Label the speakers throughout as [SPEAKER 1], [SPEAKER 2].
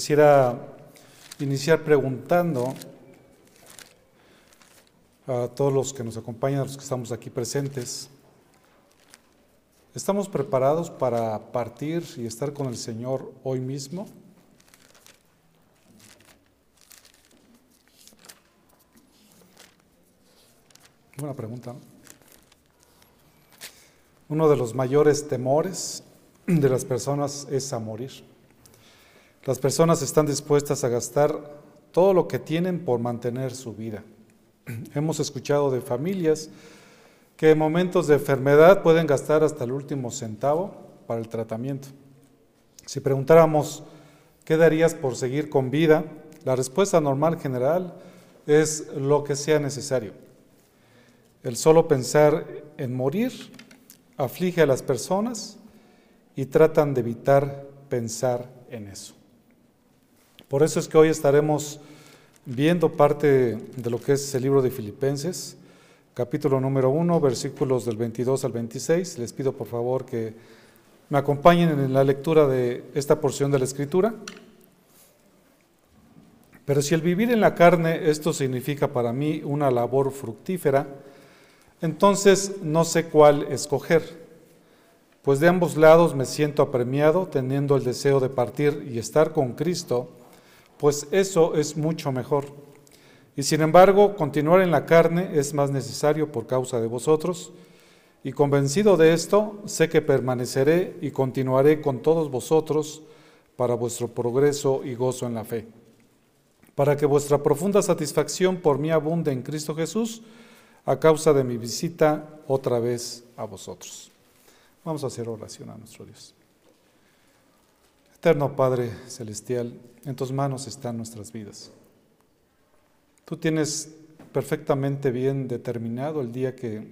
[SPEAKER 1] Quisiera iniciar preguntando a todos los que nos acompañan, a los que estamos aquí presentes, ¿estamos preparados para partir y estar con el Señor hoy mismo? Buena pregunta. Uno de los mayores temores de las personas es a morir. Las personas están dispuestas a gastar todo lo que tienen por mantener su vida. Hemos escuchado de familias que en momentos de enfermedad pueden gastar hasta el último centavo para el tratamiento. Si preguntáramos, ¿qué darías por seguir con vida? La respuesta normal general es lo que sea necesario. El solo pensar en morir aflige a las personas y tratan de evitar pensar en eso. Por eso es que hoy estaremos viendo parte de lo que es el libro de Filipenses, capítulo número 1, versículos del 22 al 26. Les pido por favor que me acompañen en la lectura de esta porción de la Escritura. Pero si el vivir en la carne, esto significa para mí una labor fructífera, entonces no sé cuál escoger, pues de ambos lados me siento apremiado teniendo el deseo de partir y estar con Cristo, pues eso es mucho mejor. Y sin embargo, continuar en la carne es más necesario por causa de vosotros, y convencido de esto, sé que permaneceré y continuaré con todos vosotros para vuestro progreso y gozo en la fe, para que vuestra profunda satisfacción por mí abunde en Cristo Jesús a causa de mi visita otra vez a vosotros. Vamos a hacer oración a nuestro Dios. Eterno Padre Celestial, en tus manos están nuestras vidas. Tú tienes perfectamente bien determinado el día que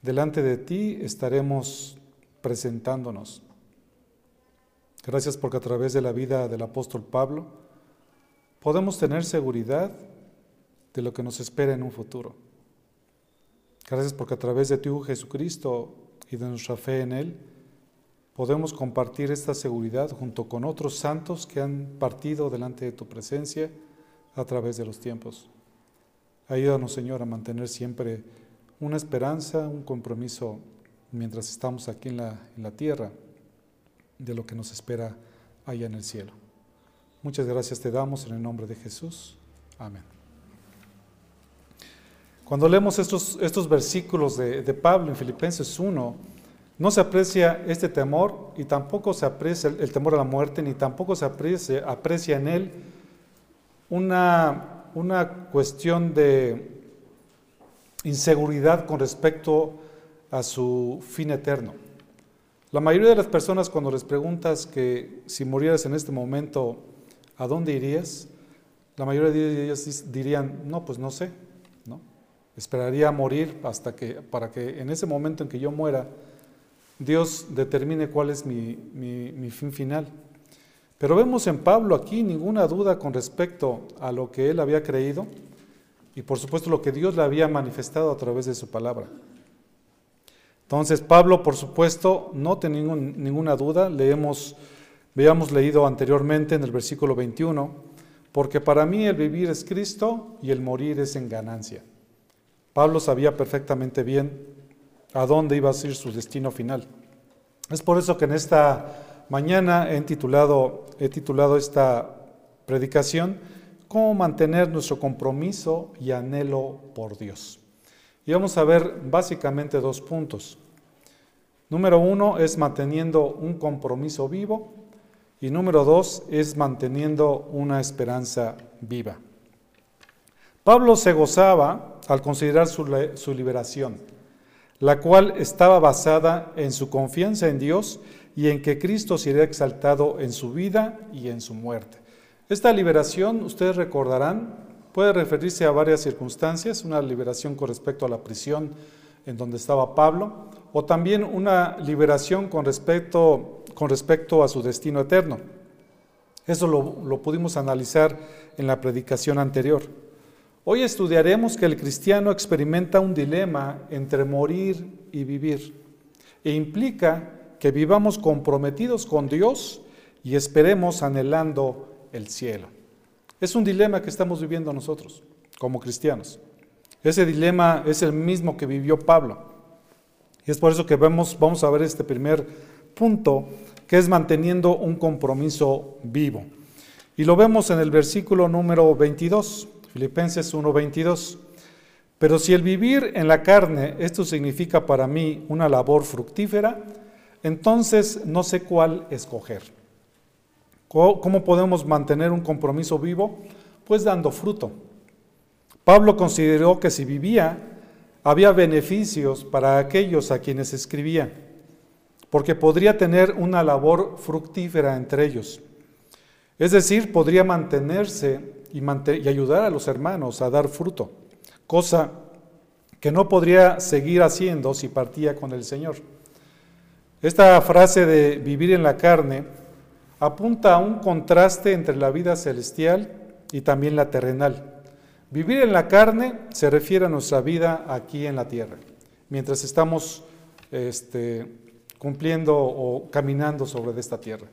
[SPEAKER 1] delante de ti estaremos presentándonos. Gracias porque a través de la vida del apóstol Pablo podemos tener seguridad de lo que nos espera en un futuro. Gracias porque a través de tu Jesucristo y de nuestra fe en Él, podemos compartir esta seguridad junto con otros santos que han partido delante de tu presencia a través de los tiempos. Ayúdanos, Señor, a mantener siempre una esperanza, un compromiso mientras estamos aquí en la, tierra de lo que nos espera allá en el cielo. Muchas gracias te damos en el nombre de Jesús. Amén. Cuando leemos estos, estos versículos de, de Pablo en Filipenses 1, no se aprecia este temor y tampoco se aprecia el, temor a la muerte, ni tampoco se aprecia, en él una, una cuestión de inseguridad con respecto a su fin eterno. La mayoría de las personas cuando les preguntas que si murieras en este momento, ¿a dónde irías? La mayoría de ellos dirían, no, pues no sé, ¿no? Esperaría morir hasta que, para que en ese momento en que yo muera, Dios determine cuál es mi, fin final. Pero vemos en Pablo aquí ninguna duda con respecto a lo que él había creído y por supuesto lo que Dios le había manifestado a través de su palabra. Entonces Pablo, por supuesto, no tiene ninguna duda, leemos, habíamos leído anteriormente en el versículo 21, porque para mí el vivir es Cristo y el morir es en ganancia. Pablo sabía perfectamente bien a dónde iba a ser su destino final. Es por eso que en esta mañana he titulado, esta predicación Cómo mantener nuestro compromiso y anhelo por Dios. Y vamos a ver básicamente dos puntos. Número uno es manteniendo un compromiso vivo y número dos es manteniendo una esperanza viva. Pablo se gozaba al considerar su liberación la cual estaba basada en su confianza en Dios y en que Cristo sería exaltado en su vida y en su muerte. Esta liberación, ustedes recordarán, puede referirse a varias circunstancias, una liberación con respecto a la prisión en donde estaba Pablo, o también una liberación con respecto, con respecto a su destino eterno. Eso lo, lo pudimos analizar en la predicación anterior. Hoy estudiaremos que el cristiano experimenta un dilema entre morir y vivir e implica que vivamos comprometidos con Dios y esperemos anhelando el cielo. Es un dilema que estamos viviendo nosotros como cristianos. Ese dilema es el mismo que vivió Pablo. Y es por eso que vamos a ver este primer punto, que es manteniendo un compromiso vivo. Y lo vemos en el versículo número 22, Filipenses 1:22. Pero si el vivir en la carne, esto significa para mí una labor fructífera, entonces no sé cuál escoger. ¿Cómo podemos mantener un compromiso vivo? Pues dando fruto. Pablo consideró que si vivía, había beneficios para aquellos a quienes escribía, porque podría tener una labor fructífera entre ellos. Es decir, podría mantenerse y, ayudar a los hermanos a dar fruto, cosa que no podría seguir haciendo si partía con el Señor. Esta frase de vivir en la carne apunta a un contraste entre la vida celestial y también la terrenal. Vivir en la carne se refiere a nuestra vida aquí en la tierra, mientras estamos este, cumpliendo o caminando sobre esta tierra.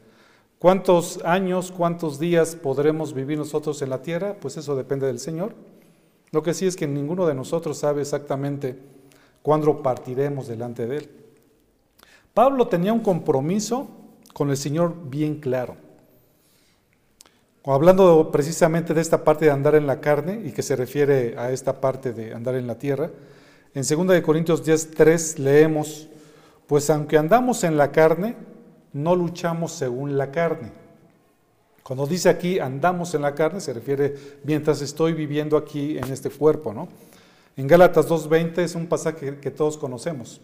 [SPEAKER 1] ¿Cuántos años, cuántos días podremos vivir nosotros en la tierra? Pues eso depende del Señor. Lo que sí es que ninguno de nosotros sabe exactamente cuándo partiremos delante de Él. Pablo tenía un compromiso con el Señor bien claro. Hablando precisamente de esta parte de andar en la carne y que se refiere a esta parte de andar en la tierra, en 2 Corintios 10, leemos, pues aunque andamos en la carne, no luchamos según la carne. Cuando dice aquí andamos en la carne, se refiere mientras estoy viviendo aquí en este cuerpo, ¿no? En Gálatas 2.20 es un pasaje que todos conocemos,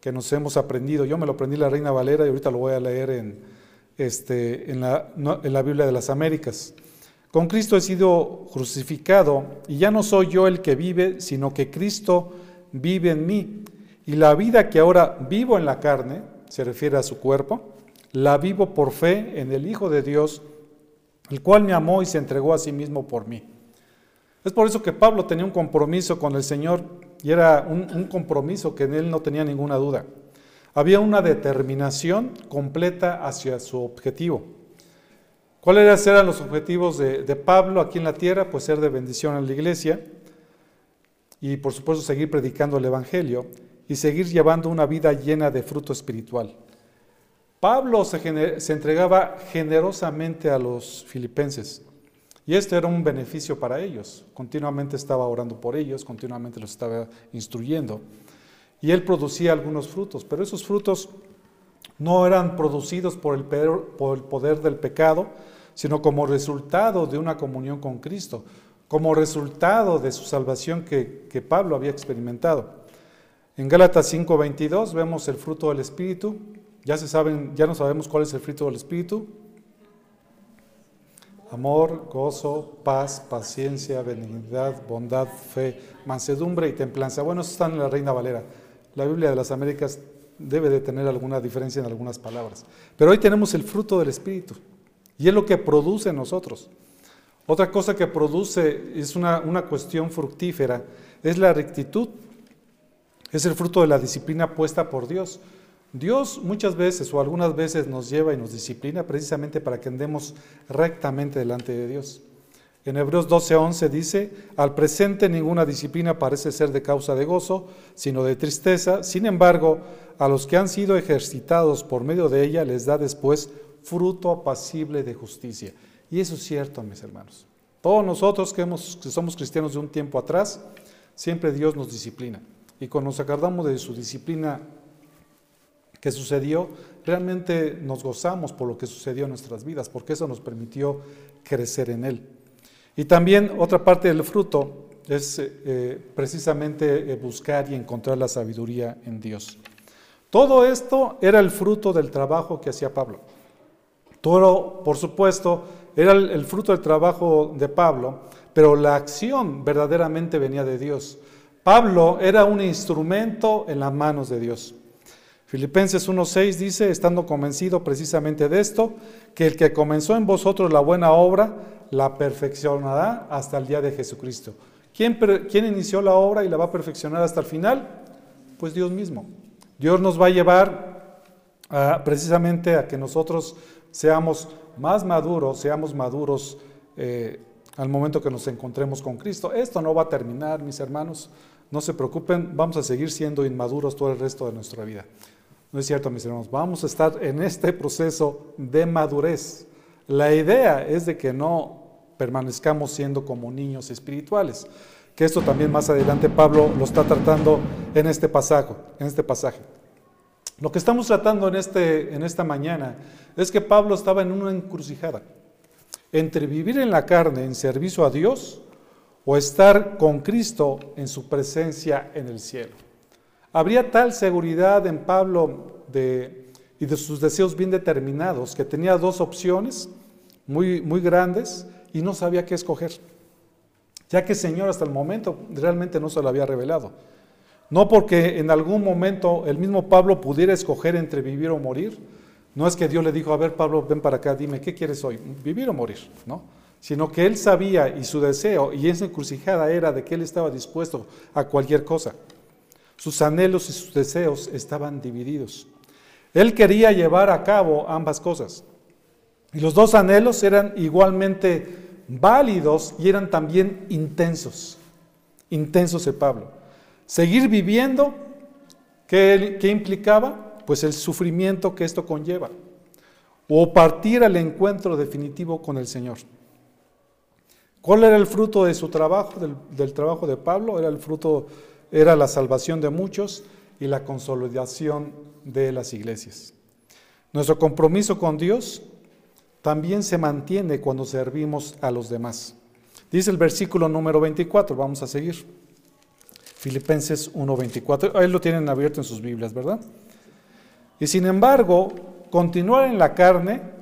[SPEAKER 1] que nos hemos aprendido. Yo me lo aprendí la Reina Valera y ahorita lo voy a leer en, este, en, la, en la Biblia de las Américas. Con Cristo he sido crucificado y ya no soy yo el que vive, sino que Cristo vive en mí. Y la vida que ahora vivo en la carne, se refiere a su cuerpo, la vivo por fe en el Hijo de Dios, el cual me amó y se entregó a sí mismo por mí. Es por eso que Pablo tenía un compromiso con el Señor y era un, compromiso que en él no tenía ninguna duda. Había una determinación completa hacia su objetivo. ¿Cuáles eran los objetivos de, Pablo aquí en la tierra? Pues ser de bendición a la iglesia y por supuesto seguir predicando el Evangelio y seguir llevando una vida llena de fruto espiritual. Pablo se, entregaba generosamente a los filipenses y esto era un beneficio para ellos. Continuamente estaba orando por ellos, continuamente los estaba instruyendo y él producía algunos frutos, pero esos frutos no eran producidos por el, poder del pecado, sino como resultado de una comunión con Cristo, como resultado de su salvación que, que Pablo había experimentado. En Gálatas 5:22 vemos el fruto del Espíritu. Ya se saben, ya no sabemos cuál es el fruto del Espíritu. Amor, gozo, paz, paciencia, benignidad, bondad, fe, mansedumbre y templanza. Bueno, eso está en la Reina Valera. La Biblia de las Américas debe de tener alguna diferencia en algunas palabras. Pero hoy tenemos el fruto del Espíritu y es lo que produce en nosotros. Otra cosa que produce es una, una cuestión fructífera, es la rectitud. Es el fruto de la disciplina puesta por Dios. Dios muchas veces o algunas veces nos lleva y nos disciplina precisamente para que andemos rectamente delante de Dios. En Hebreos 12:11 dice, al presente ninguna disciplina parece ser de causa de gozo, sino de tristeza. Sin embargo, a los que han sido ejercitados por medio de ella les da después fruto apacible de justicia. Y eso es cierto, mis hermanos. Todos nosotros que, que somos cristianos de un tiempo atrás, siempre Dios nos disciplina. Y cuando nos acordamos de su disciplina que sucedió, realmente nos gozamos por lo que sucedió en nuestras vidas, porque eso nos permitió crecer en Él. Y también otra parte del fruto es eh, precisamente eh, buscar y encontrar la sabiduría en Dios. Todo esto era el fruto del trabajo que hacía Pablo. Todo, por supuesto, era el, fruto del trabajo de Pablo, pero la acción verdaderamente venía de Dios. Pablo era un instrumento en las manos de Dios. Filipenses 1.6 dice, estando convencido precisamente de esto, que el que comenzó en vosotros la buena obra, la perfeccionará hasta el día de Jesucristo. ¿Quién, ¿Quién, inició la obra y la va a perfeccionar hasta el final? Pues Dios mismo. Dios nos va a llevar precisamente a que nosotros seamos más maduros, seamos maduros eh, al momento que nos encontremos con Cristo. Esto no va a terminar, mis hermanos. No se preocupen, vamos a seguir siendo inmaduros todo el resto de nuestra vida. No es cierto, mis hermanos. Vamos a estar en este proceso de madurez. La idea es de que no permanezcamos siendo como niños espirituales. Que esto también más adelante Pablo lo está tratando en este este pasaje. Lo que estamos tratando este, en esta mañana es que Pablo estaba en una encrucijada entre vivir en la carne en servicio a Dios o estar con Cristo en su presencia en el cielo. Habría tal seguridad en Pablo de, y de sus deseos bien determinados que tenía dos opciones muy, muy grandes y no sabía qué escoger, ya que el Señor hasta el momento realmente no se lo había revelado. No porque en algún momento el mismo Pablo pudiera escoger entre vivir o morir, no es que Dios le dijo, a ver Pablo, ven para acá, dime, ¿qué quieres hoy? ¿Vivir o morir? ¿No? Sino que él sabía y su deseo y esa encrucijada era de que él estaba dispuesto a cualquier cosa. Sus anhelos y sus deseos estaban divididos. Él quería llevar a cabo ambas cosas. Y los dos anhelos eran igualmente válidos y eran también intensos. Intensos de Pablo. Seguir viviendo, ¿qué, implicaba? pues el sufrimiento que esto conlleva, o partir al encuentro definitivo con el Señor. ¿Cuál era el fruto de su trabajo, del, trabajo de Pablo? Era el fruto, era la salvación de muchos y la consolidación de las iglesias. Nuestro compromiso con Dios también se mantiene cuando servimos a los demás. Dice el versículo número 24, vamos a seguir. Filipenses 1:24. Ahí lo tienen abierto en sus Biblias, ¿verdad? Y sin embargo, continuar en la carne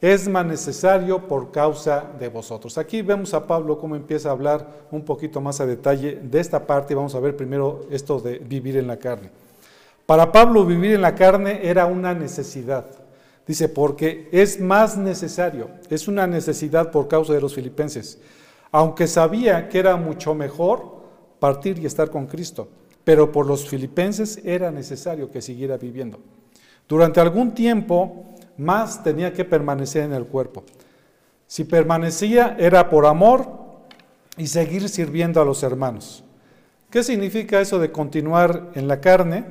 [SPEAKER 1] es más necesario por causa de vosotros. Aquí vemos a Pablo cómo empieza a hablar un poquito más a detalle de esta parte y vamos a ver primero esto de vivir en la carne. Para Pablo vivir en la carne era una necesidad. Dice, porque es más necesario, es una necesidad por causa de los filipenses, aunque sabía que era mucho mejor partir y estar con Cristo, pero por los filipenses era necesario que siguiera viviendo. Durante algún tiempo más tenía que permanecer en el cuerpo. Si permanecía era por amor y seguir sirviendo a los hermanos. ¿Qué significa eso de continuar en la carne?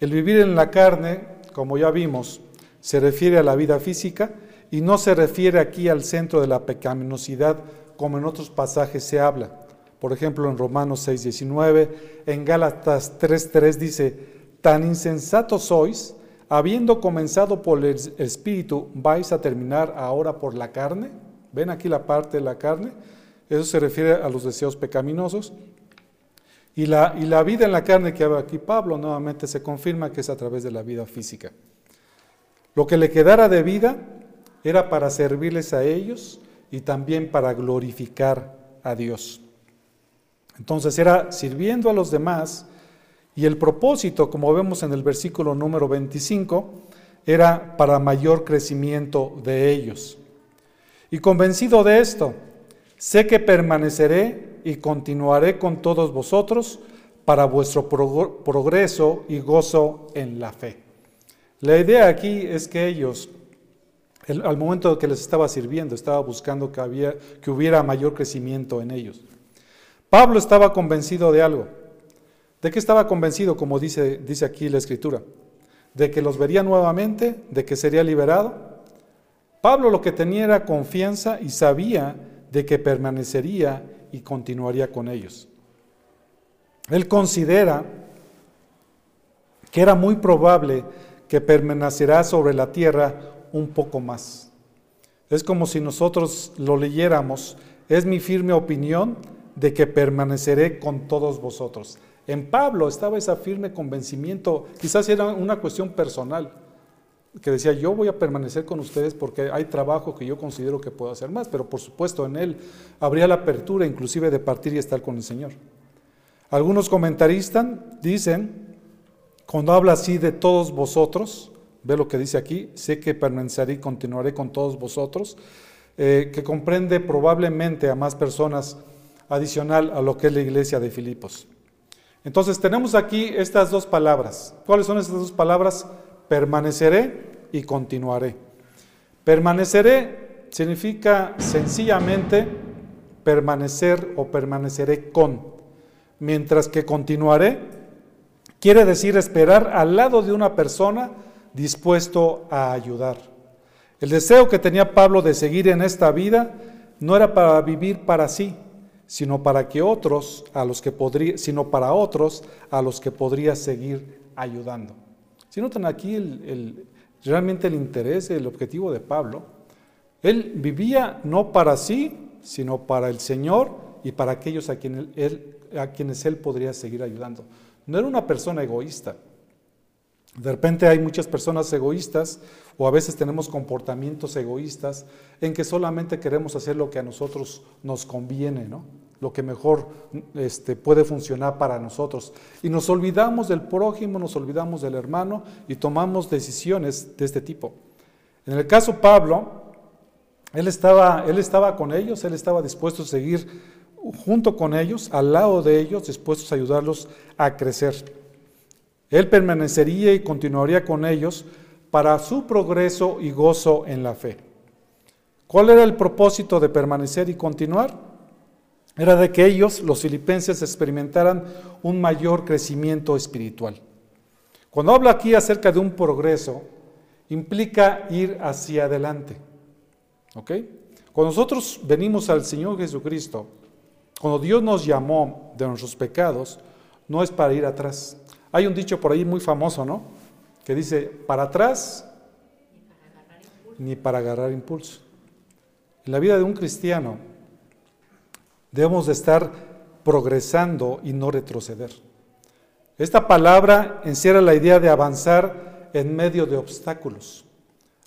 [SPEAKER 1] El vivir en la carne, como ya vimos, se refiere a la vida física y no se refiere aquí al centro de la pecaminosidad como en otros pasajes se habla. Por ejemplo, en Romanos 6:19, en Gálatas 3:3 dice, tan insensatos sois habiendo comenzado por el espíritu, vais a terminar ahora por la carne. ¿Ven aquí la parte de la carne? Eso se refiere a los deseos pecaminosos. Y la, y la vida en la carne que habla aquí Pablo nuevamente se confirma que es a través de la vida física. Lo que le quedara de vida era para servirles a ellos y también para glorificar a Dios. Entonces era sirviendo a los demás y el propósito, como vemos en el versículo número 25, era para mayor crecimiento de ellos. Y convencido de esto, sé que permaneceré y continuaré con todos vosotros para vuestro progreso y gozo en la fe. La idea aquí es que ellos, al momento que les estaba sirviendo, estaba buscando que, había, que hubiera mayor crecimiento en ellos. Pablo estaba convencido de algo, ¿De qué estaba convencido, como dice, dice aquí la escritura? De que los vería nuevamente, de que sería liberado. Pablo lo que tenía era confianza y sabía de que permanecería y continuaría con ellos. Él considera que era muy probable que permanecerá sobre la tierra un poco más. Es como si nosotros lo leyéramos. Es mi firme opinión de que permaneceré con todos vosotros. En Pablo estaba ese firme convencimiento, quizás era una cuestión personal, que decía, yo voy a permanecer con ustedes porque hay trabajo que yo considero que puedo hacer más, pero por supuesto en él habría la apertura inclusive de partir y estar con el Señor. Algunos comentaristas dicen, cuando habla así de todos vosotros, ve lo que dice aquí, sé que permaneceré y continuaré con todos vosotros, eh, que comprende probablemente a más personas adicional a lo que es la iglesia de Filipos. Entonces tenemos aquí estas dos palabras. ¿Cuáles son estas dos palabras? Permaneceré y continuaré. Permaneceré significa sencillamente permanecer o permaneceré con, mientras que continuaré quiere decir esperar al lado de una persona dispuesto a ayudar. El deseo que tenía Pablo de seguir en esta vida no era para vivir para sí, sino para que otros a los que podría, sino para otros a los que podría seguir ayudando. Si notan aquí realmente el interés, el objetivo de Pablo, él vivía no para sí, sino para el Señor y para aquellos a quienes él podría seguir ayudando. No era una persona egoísta. De repente hay muchas personas egoístas o a veces tenemos comportamientos egoístas en que solamente queremos hacer lo que a nosotros nos conviene, ¿no? lo que mejor este, puede funcionar para nosotros. Y nos olvidamos del prójimo, nos olvidamos del hermano y tomamos decisiones de este tipo. En el caso Pablo, él estaba, él estaba con ellos, él estaba dispuesto a seguir junto con ellos, al lado de ellos, dispuestos a ayudarlos a crecer. Él permanecería y continuaría con ellos para su progreso y gozo en la fe. ¿Cuál era el propósito de permanecer y continuar? Era de que ellos, los filipenses, experimentaran un mayor crecimiento espiritual. Cuando habla aquí acerca de un progreso, implica ir hacia adelante. ¿Ok? Cuando nosotros venimos al Señor Jesucristo, cuando Dios nos llamó de nuestros pecados, no es para ir atrás. Hay un dicho por ahí muy famoso, ¿no? Que dice, para atrás ni para agarrar impulso. En la vida de un cristiano debemos de estar progresando y no retroceder. Esta palabra encierra la idea de avanzar en medio de obstáculos.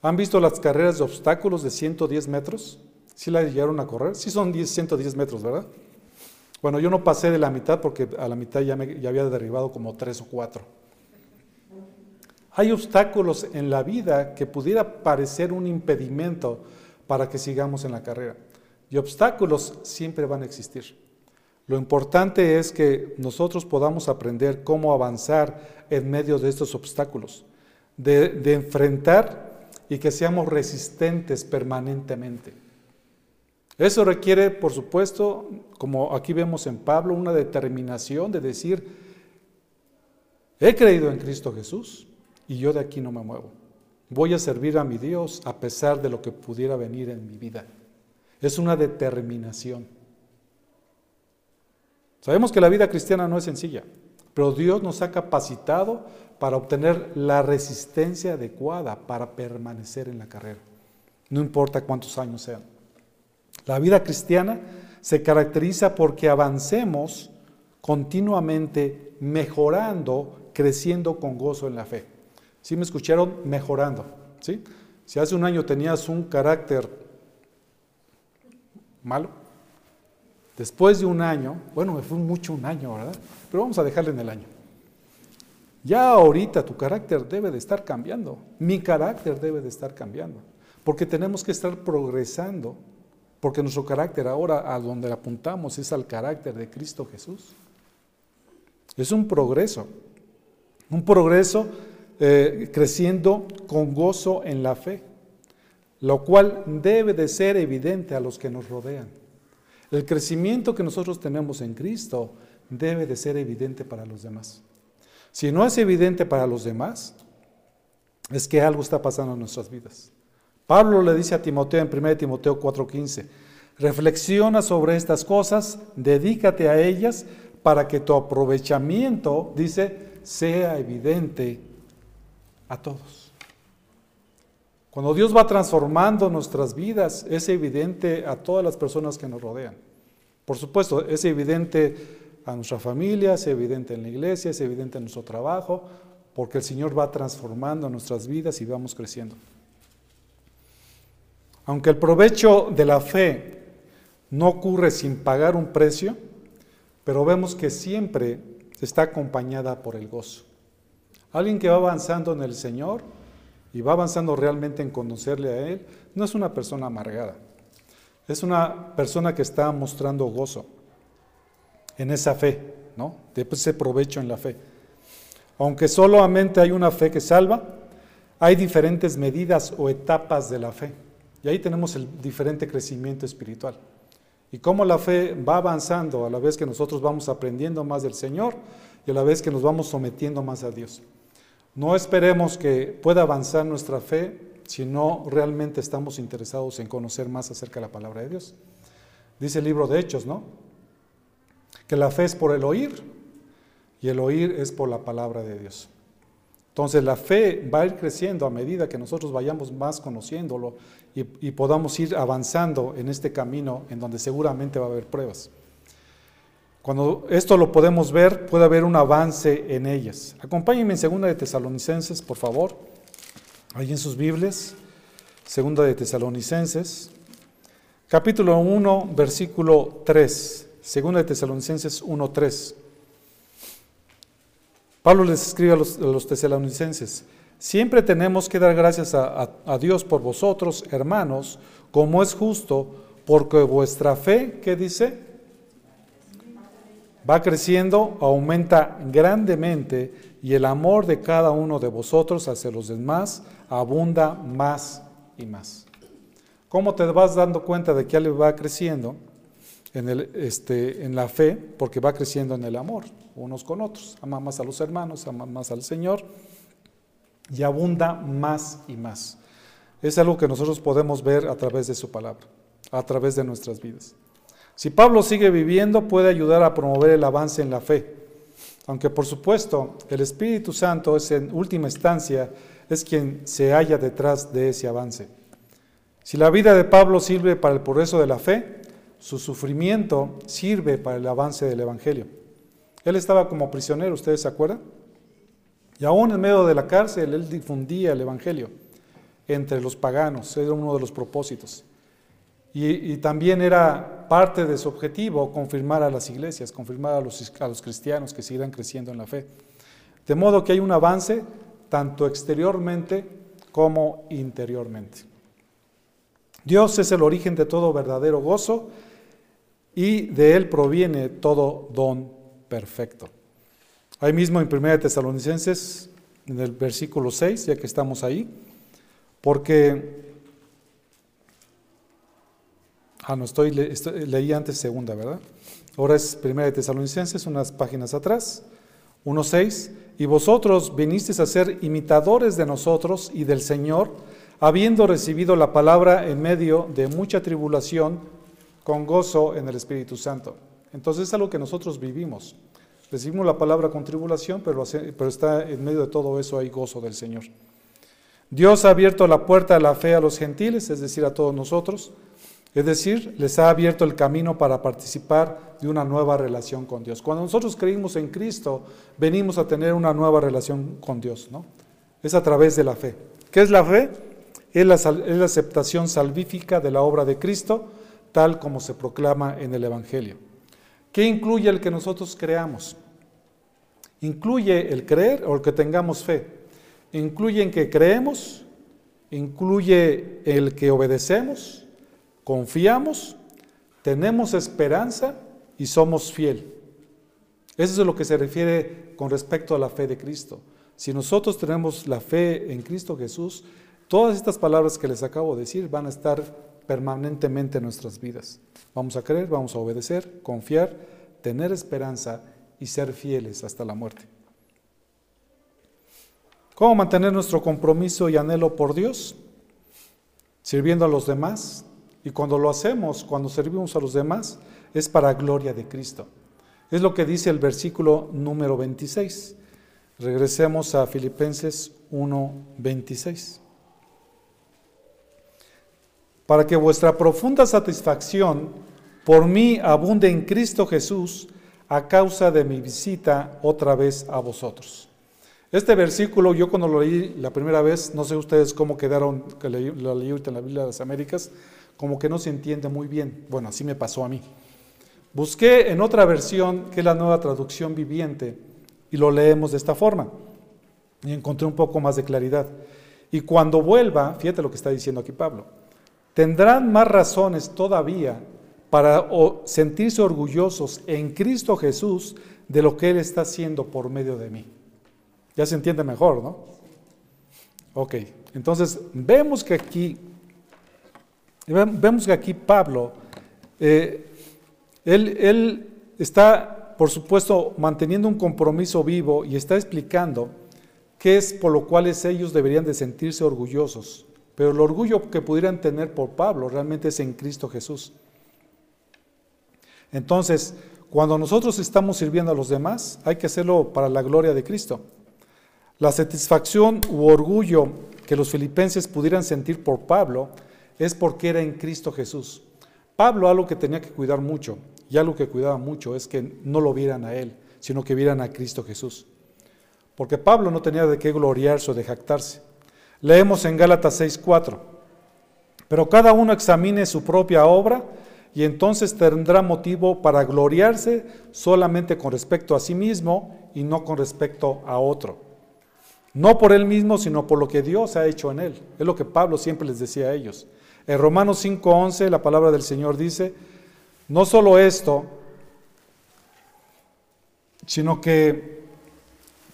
[SPEAKER 1] ¿Han visto las carreras de obstáculos de 110 metros? ¿Sí la llegaron a correr? Sí son 10, 110 metros, ¿verdad? Bueno, yo no pasé de la mitad porque a la mitad ya, me, ya había derribado como tres o cuatro. Hay obstáculos en la vida que pudiera parecer un impedimento para que sigamos en la carrera. Y obstáculos siempre van a existir. Lo importante es que nosotros podamos aprender cómo avanzar en medio de estos obstáculos, de, de enfrentar y que seamos resistentes permanentemente. Eso requiere, por supuesto, como aquí vemos en Pablo, una determinación de decir, he creído en Cristo Jesús y yo de aquí no me muevo. Voy a servir a mi Dios a pesar de lo que pudiera venir en mi vida. Es una determinación. Sabemos que la vida cristiana no es sencilla, pero Dios nos ha capacitado para obtener la resistencia adecuada para permanecer en la carrera, no importa cuántos años sean. La vida cristiana se caracteriza porque avancemos continuamente mejorando, creciendo con gozo en la fe. ¿Sí me escucharon? Mejorando. ¿sí? Si hace un año tenías un carácter malo, después de un año, bueno, me fue mucho un año, ¿verdad? Pero vamos a dejarle en el año. Ya ahorita tu carácter debe de estar cambiando, mi carácter debe de estar cambiando, porque tenemos que estar progresando porque nuestro carácter ahora a donde apuntamos es al carácter de Cristo Jesús. Es un progreso, un progreso eh, creciendo con gozo en la fe, lo cual debe de ser evidente a los que nos rodean. El crecimiento que nosotros tenemos en Cristo debe de ser evidente para los demás. Si no es evidente para los demás, es que algo está pasando en nuestras vidas. Pablo le dice a Timoteo en 1 Timoteo 4:15, reflexiona sobre estas cosas, dedícate a ellas para que tu aprovechamiento, dice, sea evidente a todos. Cuando Dios va transformando nuestras vidas, es evidente a todas las personas que nos rodean. Por supuesto, es evidente a nuestra familia, es evidente en la iglesia, es evidente en nuestro trabajo, porque el Señor va transformando nuestras vidas y vamos creciendo. Aunque el provecho de la fe no ocurre sin pagar un precio, pero vemos que siempre está acompañada por el gozo. Alguien que va avanzando en el Señor y va avanzando realmente en conocerle a Él, no es una persona amargada, es una persona que está mostrando gozo en esa fe, ¿no? De ese provecho en la fe. Aunque solamente hay una fe que salva, hay diferentes medidas o etapas de la fe. Y ahí tenemos el diferente crecimiento espiritual. Y cómo la fe va avanzando a la vez que nosotros vamos aprendiendo más del Señor y a la vez que nos vamos sometiendo más a Dios. No esperemos que pueda avanzar nuestra fe si no realmente estamos interesados en conocer más acerca de la palabra de Dios. Dice el libro de Hechos, ¿no? Que la fe es por el oír y el oír es por la palabra de Dios. Entonces la fe va a ir creciendo a medida que nosotros vayamos más conociéndolo y, y, podamos ir avanzando en este camino en donde seguramente va a haber pruebas. Cuando esto lo podemos ver, puede haber un avance en ellas. Acompáñenme en Segunda de Tesalonicenses, por favor. Ahí en sus Biblias. Segunda de Tesalonicenses. Capítulo 1, versículo 3. Segunda de Tesalonicenses 1, 3. Pablo les escribe a los, tesalonicenses, siempre tenemos que dar gracias a, a, Dios por vosotros, hermanos, como es justo, porque vuestra fe, ¿qué dice? Va creciendo, aumenta grandemente y el amor de cada uno de vosotros hacia los demás abunda más y más. ¿Cómo te vas dando cuenta de que alguien va creciendo en, este, en la fe? Porque va creciendo en el amor unos con otros. Ama más a los hermanos, ama más al Señor y abunda más y más. Es algo que nosotros podemos ver a través de su palabra, a través de nuestras vidas. Si Pablo sigue viviendo, puede ayudar a promover el avance en la fe. Aunque por supuesto el Espíritu Santo es en última instancia, es quien se halla detrás de ese avance. Si la vida de Pablo sirve para el progreso de la fe, su sufrimiento sirve para el avance del Evangelio. Él estaba como prisionero, ¿ustedes se acuerdan? Y aún en medio de la cárcel, él difundía el Evangelio entre los paganos, era uno de los propósitos. Y, también era parte de su objetivo confirmar a las iglesias, confirmar a los, a los cristianos que sigan creciendo en la fe. De modo que hay un avance tanto exteriormente como interiormente. Dios es el origen de todo verdadero gozo y de Él proviene todo don perfecto. Ahí mismo en 1 Tesalonicenses, en el versículo 6, ya que estamos ahí, porque... Ah, no, estoy, leí antes segunda, ¿verdad? Ahora es 1 Tesalonicenses, unas páginas atrás, 1.6, y vosotros vinisteis a ser imitadores de nosotros y del Señor, habiendo recibido la palabra en medio de mucha tribulación, con gozo en el Espíritu Santo. Entonces es algo que nosotros vivimos. Recibimos la palabra con tribulación, pero, pero está en medio de todo eso hay gozo del Señor. Dios ha abierto la puerta de la fe a los gentiles, es decir, a todos nosotros. Es decir, les ha abierto el camino para participar de una nueva relación con Dios. Cuando nosotros creímos en Cristo, venimos a tener una nueva relación con Dios, ¿no? Es a través de la fe. ¿Qué es la fe? Es la, aceptación salvífica de la obra de Cristo, tal como se proclama en el Evangelio. ¿Qué incluye el que nosotros creamos? Incluye el creer o el que tengamos fe. Incluye en que creemos, incluye el que obedecemos, confiamos, tenemos esperanza y somos fiel. Eso es lo que se refiere con respecto a la fe de Cristo. Si nosotros tenemos la fe en Cristo Jesús, todas estas palabras que les acabo de decir van a estar permanentemente en nuestras vidas. Vamos a creer, vamos a obedecer, confiar, tener esperanza y ser fieles hasta la muerte. ¿Cómo mantener nuestro compromiso y anhelo por Dios? Sirviendo a los demás. Y cuando lo hacemos, cuando servimos a los demás, es para gloria de Cristo. Es lo que dice el versículo número 26. Regresemos a Filipenses 1:26 para que vuestra profunda satisfacción por mí abunde en Cristo Jesús a causa de mi visita otra vez a vosotros. Este versículo yo cuando lo leí la primera vez, no sé ustedes cómo quedaron, que lo leí ahorita en la Biblia de las Américas, como que no se entiende muy bien. Bueno, así me pasó a mí. Busqué en otra versión, que es la nueva traducción viviente, y lo leemos de esta forma. Y encontré un poco más de claridad. Y cuando vuelva, fíjate lo que está diciendo aquí Pablo, tendrán más razones todavía para sentirse orgullosos en Cristo Jesús de lo que Él está haciendo por medio de mí. Ya se entiende mejor, ¿no? Ok, entonces vemos que aquí vemos que aquí Pablo, eh, él, él está, por supuesto, manteniendo un compromiso vivo y está explicando qué es por lo cual ellos deberían de sentirse orgullosos. Pero el orgullo que pudieran tener por Pablo realmente es en Cristo Jesús. Entonces, cuando nosotros estamos sirviendo a los demás, hay que hacerlo para la gloria de Cristo. La satisfacción u orgullo que los filipenses pudieran sentir por Pablo es porque era en Cristo Jesús. Pablo algo que tenía que cuidar mucho, y algo que cuidaba mucho, es que no lo vieran a él, sino que vieran a Cristo Jesús. Porque Pablo no tenía de qué gloriarse o de jactarse. Leemos en Gálatas 6:4, pero cada uno examine su propia obra y entonces tendrá motivo para gloriarse solamente con respecto a sí mismo y no con respecto a otro. No por él mismo, sino por lo que Dios ha hecho en él. Es lo que Pablo siempre les decía a ellos. En Romanos 5:11 la palabra del Señor dice, no solo esto, sino que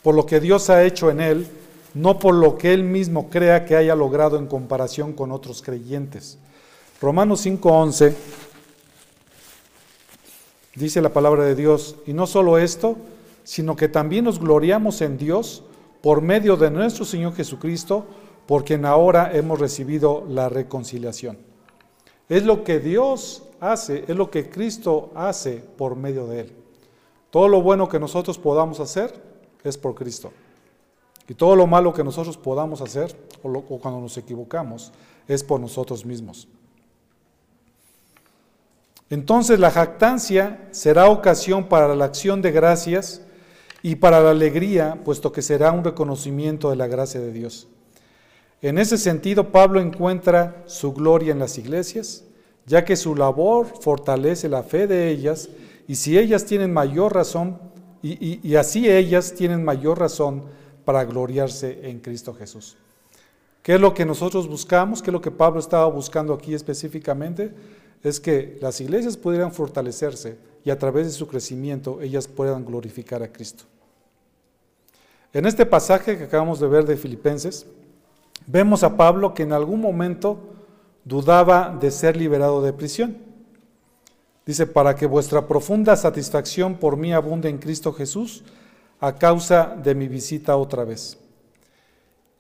[SPEAKER 1] por lo que Dios ha hecho en él, no por lo que él mismo crea que haya logrado en comparación con otros creyentes. Romanos 5:11 dice la palabra de Dios, y no solo esto, sino que también nos gloriamos en Dios por medio de nuestro Señor Jesucristo, por quien ahora hemos recibido la reconciliación. Es lo que Dios hace, es lo que Cristo hace por medio de Él. Todo lo bueno que nosotros podamos hacer es por Cristo. Y todo lo malo que nosotros podamos hacer, o, o cuando nos equivocamos, es por nosotros mismos. Entonces la jactancia será ocasión para la acción de gracias y para la alegría, puesto que será un reconocimiento de la gracia de Dios. En ese sentido, Pablo encuentra su gloria en las iglesias, ya que su labor fortalece la fe de ellas, y si ellas tienen mayor razón, y, así ellas tienen mayor razón para gloriarse en Cristo Jesús. ¿Qué es lo que nosotros buscamos? ¿Qué es lo que Pablo estaba buscando aquí específicamente? Es que las iglesias pudieran fortalecerse y a través de su crecimiento ellas puedan glorificar a Cristo. En este pasaje que acabamos de ver de Filipenses, vemos a Pablo que en algún momento dudaba de ser liberado de prisión. Dice, para que vuestra profunda satisfacción por mí abunde en Cristo Jesús a causa de mi visita otra vez.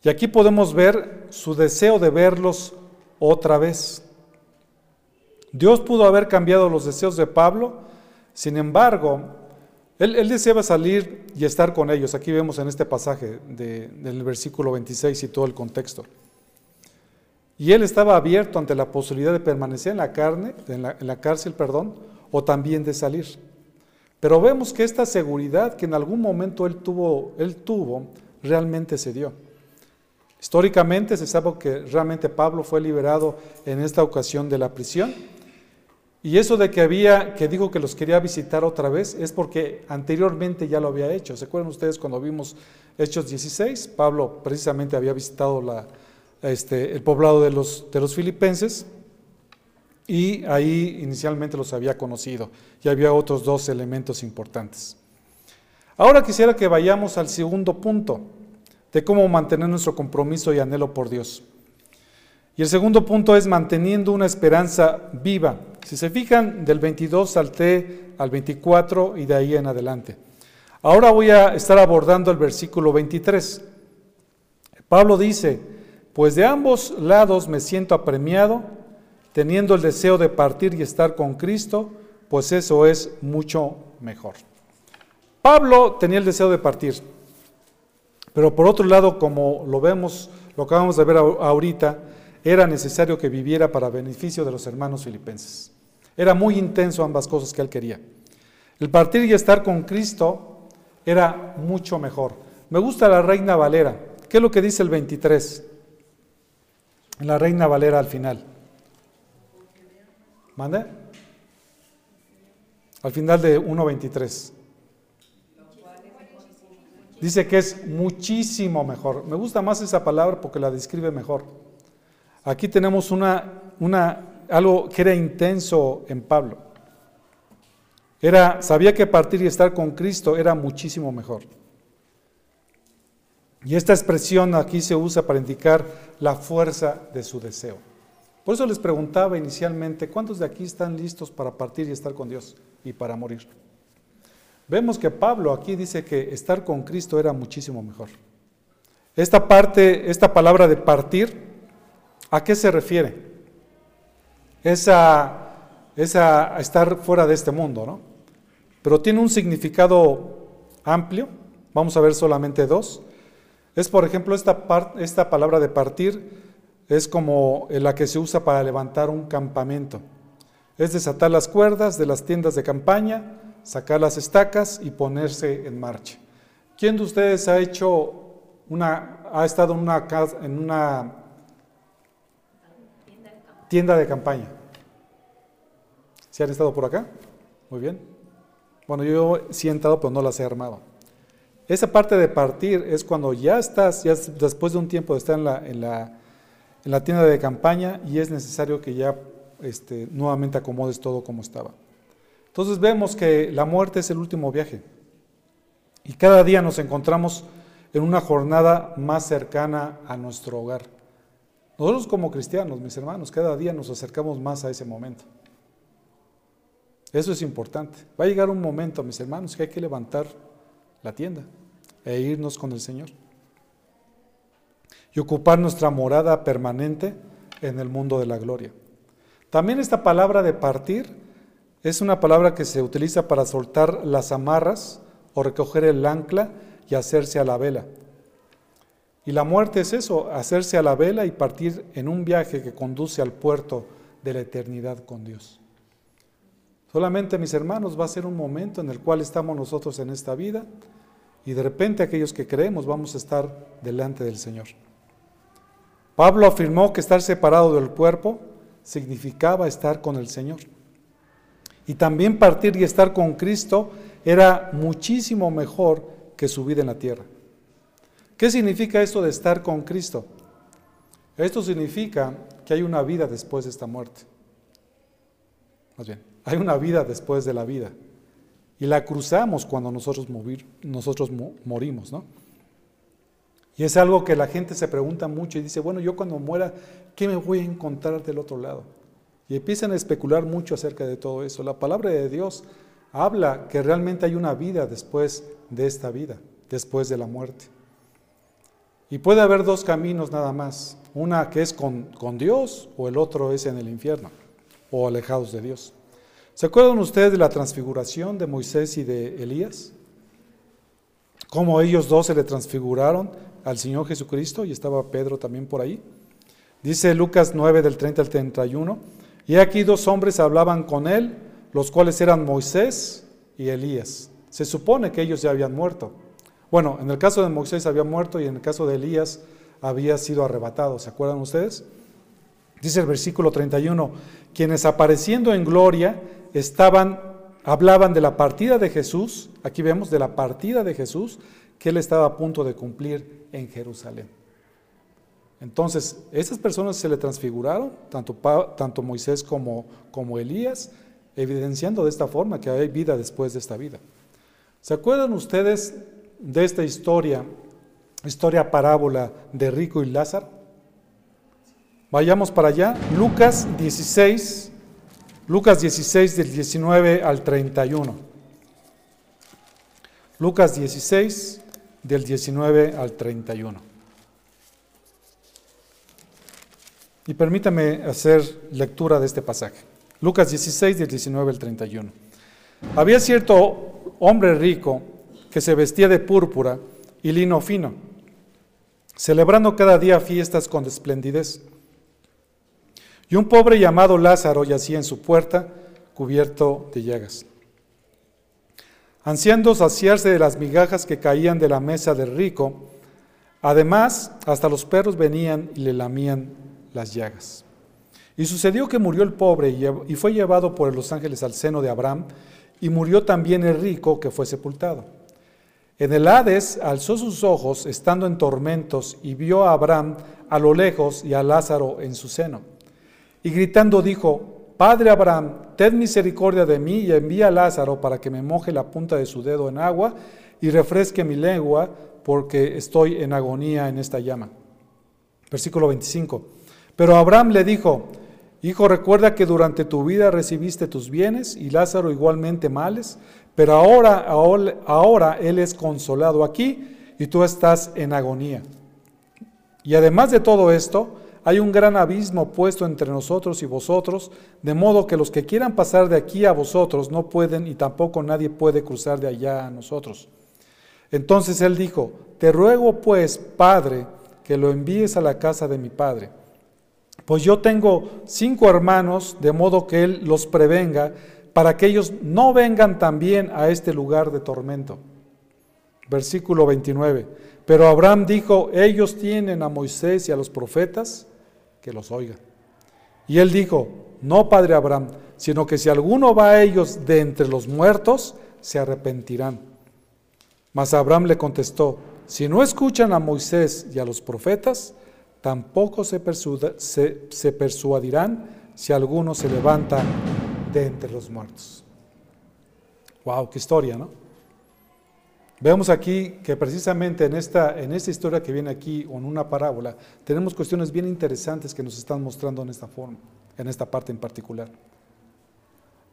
[SPEAKER 1] Y aquí podemos ver su deseo de verlos otra vez. Dios pudo haber cambiado los deseos de Pablo, sin embargo, él, deseaba salir y estar con ellos. Aquí vemos en este pasaje del versículo 26 y todo el contexto. Y él estaba abierto ante la posibilidad de permanecer en la, carne, en la, cárcel, perdón, o también de salir. Pero vemos que esta seguridad que en algún momento él tuvo, él tuvo realmente se dio. Históricamente se sabe que realmente Pablo fue liberado en esta ocasión de la prisión y eso de que había, que dijo que los quería visitar otra vez, es porque anteriormente ya lo había hecho. ¿Se acuerdan ustedes cuando vimos Hechos 16? Pablo precisamente había visitado este, el poblado de los, de los filipenses y ahí inicialmente los había conocido. Y había otros dos elementos importantes. Ahora quisiera que vayamos al segundo punto de cómo mantener nuestro compromiso y anhelo por Dios. Y el segundo punto es manteniendo una esperanza viva. Si se fijan, del 22 salté al 24 y de ahí en adelante. Ahora voy a estar abordando el versículo 23. Pablo dice, pues de ambos lados me siento apremiado, teniendo el deseo de partir y estar con Cristo, pues eso es mucho mejor. Pablo tenía el deseo de partir, pero por otro lado, como lo vemos, lo acabamos de ver ahorita, era necesario que viviera para beneficio de los hermanos filipenses. Era muy intenso ambas cosas que él quería. El partir y estar con Cristo era mucho mejor. Me gusta la Reina Valera. ¿Qué es lo que dice el 23? La Reina Valera al final. ¿Mande? Al final de 1.23. Dice que es muchísimo mejor. Me gusta más esa palabra porque la describe mejor. Aquí tenemos una, algo que era intenso en Pablo. Era, sabía que partir y estar con Cristo era muchísimo mejor. Y esta expresión aquí se usa para indicar la fuerza de su deseo. Por eso les preguntaba inicialmente, ¿cuántos de aquí están listos para partir y estar con Dios y para morir? Vemos que Pablo aquí dice que estar con Cristo era muchísimo mejor. Esta parte, esta palabra de partir, ¿a qué se refiere? Es a, es a estar fuera de este mundo, ¿no? Pero tiene un significado amplio. Vamos a ver solamente dos. Es, por ejemplo, esta, palabra de partir es como la que se usa para levantar un campamento. Es desatar las cuerdas de las tiendas de campaña, sacar las estacas y ponerse en marcha. ¿Quién de ustedes ha hecho una, ha estado en una tienda de campaña. ¿Se han estado por acá? Muy bien. Bueno, yo sí he entrado, pero no las he armado. Esa parte de partir es cuando ya estás, ya después de un tiempo de estar en la, en la, en la tienda de campaña y es necesario que ya este, nuevamente acomodes todo como estaba. Entonces vemos que la muerte es el último viaje y cada día nos encontramos en una jornada más cercana a nuestro hogar. Nosotros como cristianos, mis hermanos, cada día nos acercamos más a ese momento. Eso es importante. Va a llegar un momento, mis hermanos, que hay que levantar la tienda e irnos con el Señor. Y ocupar nuestra morada permanente en el mundo de la gloria. También esta palabra de partir es una palabra que se utiliza para soltar las amarras o recoger el ancla y hacerse a la vela. Y la muerte es eso, hacerse a la vela y partir en un viaje que conduce al puerto de la eternidad con Dios. Solamente, mis hermanos, va a ser un momento en el cual estamos nosotros en esta vida y de repente aquellos que creemos vamos a estar delante del Señor. Pablo afirmó que estar separado del cuerpo significaba estar con el Señor. Y también partir y estar con Cristo era muchísimo mejor que su vida en la tierra. ¿Qué significa esto de estar con Cristo? Esto significa que hay una vida después de esta muerte. Más bien, hay una vida después de la vida. Y la cruzamos cuando nosotros, morimos, ¿no? Y es algo que la gente se pregunta mucho y dice, bueno, yo cuando muera, ¿qué me voy a encontrar del otro lado? Y empiezan a especular mucho acerca de todo eso. La palabra de Dios habla que realmente hay una vida después de esta vida, después de la muerte. Y puede haber dos caminos nada más, una que es con, con Dios o el otro es en el infierno o alejados de Dios. ¿Se acuerdan ustedes de la transfiguración de Moisés y de Elías? Cómo ellos dos se le transfiguraron al Señor Jesucristo y estaba Pedro también por ahí. Dice Lucas 9 del 30 al 31, y aquí dos hombres hablaban con él, los cuales eran Moisés y Elías. Se supone que ellos ya habían muerto. Bueno, en el caso de Moisés había muerto y en el caso de Elías había sido arrebatado. ¿Se acuerdan ustedes? Dice el versículo 31, quienes apareciendo en gloria estaban, hablaban de la partida de Jesús, aquí vemos de la partida de Jesús que él estaba a punto de cumplir en Jerusalén. Entonces, esas personas se le transfiguraron, tanto, tanto Moisés como, como Elías, evidenciando de esta forma que hay vida después de esta vida. ¿Se acuerdan ustedes de esta historia, historia parábola de Rico y Lázaro? Vayamos para allá. Lucas 16, Lucas 16 del 19 al 31. Lucas 16 del 19 al 31. Y permítame hacer lectura de este pasaje. Lucas 16 del 19 al 31. Había cierto hombre rico que se vestía de púrpura y lino fino, celebrando cada día fiestas con esplendidez. Y un pobre llamado Lázaro yacía en su puerta, cubierto de llagas. Ansiando saciarse de las migajas que caían de la mesa del rico, además hasta los perros venían y le lamían las llagas. Y sucedió que murió el pobre y fue llevado por los ángeles al seno de Abraham, y murió también el rico que fue sepultado. En el Hades alzó sus ojos, estando en tormentos, y vio a Abraham a lo lejos y a Lázaro en su seno. Y gritando dijo, Padre Abraham, ten misericordia de mí y envía a Lázaro para que me moje la punta de su dedo en agua y refresque mi lengua, porque estoy en agonía en esta llama. Versículo 25. Pero Abraham le dijo, Hijo, recuerda que durante tu vida recibiste tus bienes y Lázaro igualmente males, pero ahora, ahora, él es consolado aquí y tú estás en agonía. Y además de todo esto, hay un gran abismo puesto entre nosotros y vosotros, de modo que los que quieran pasar de aquí a vosotros no pueden y tampoco nadie puede cruzar de allá a nosotros. Entonces él dijo, te ruego pues, Padre, que lo envíes a la casa de mi Padre, pues yo tengo cinco hermanos, de modo que él los prevenga, para que ellos no vengan también a este lugar de tormento. Versículo 29. Pero Abraham dijo, ellos tienen a Moisés y a los profetas, que los oiga. Y él dijo, no, padre Abraham, sino que si alguno va a ellos de entre los muertos, se arrepentirán. Mas Abraham le contestó, si no escuchan a Moisés y a los profetas, tampoco se, se persuadirán si alguno se levanta entre los muertos. Wow, qué historia, ¿no? Vemos aquí que precisamente en esta, en esta historia que viene aquí, o en una parábola, tenemos cuestiones bien interesantes que nos están mostrando en esta forma, en esta parte en particular.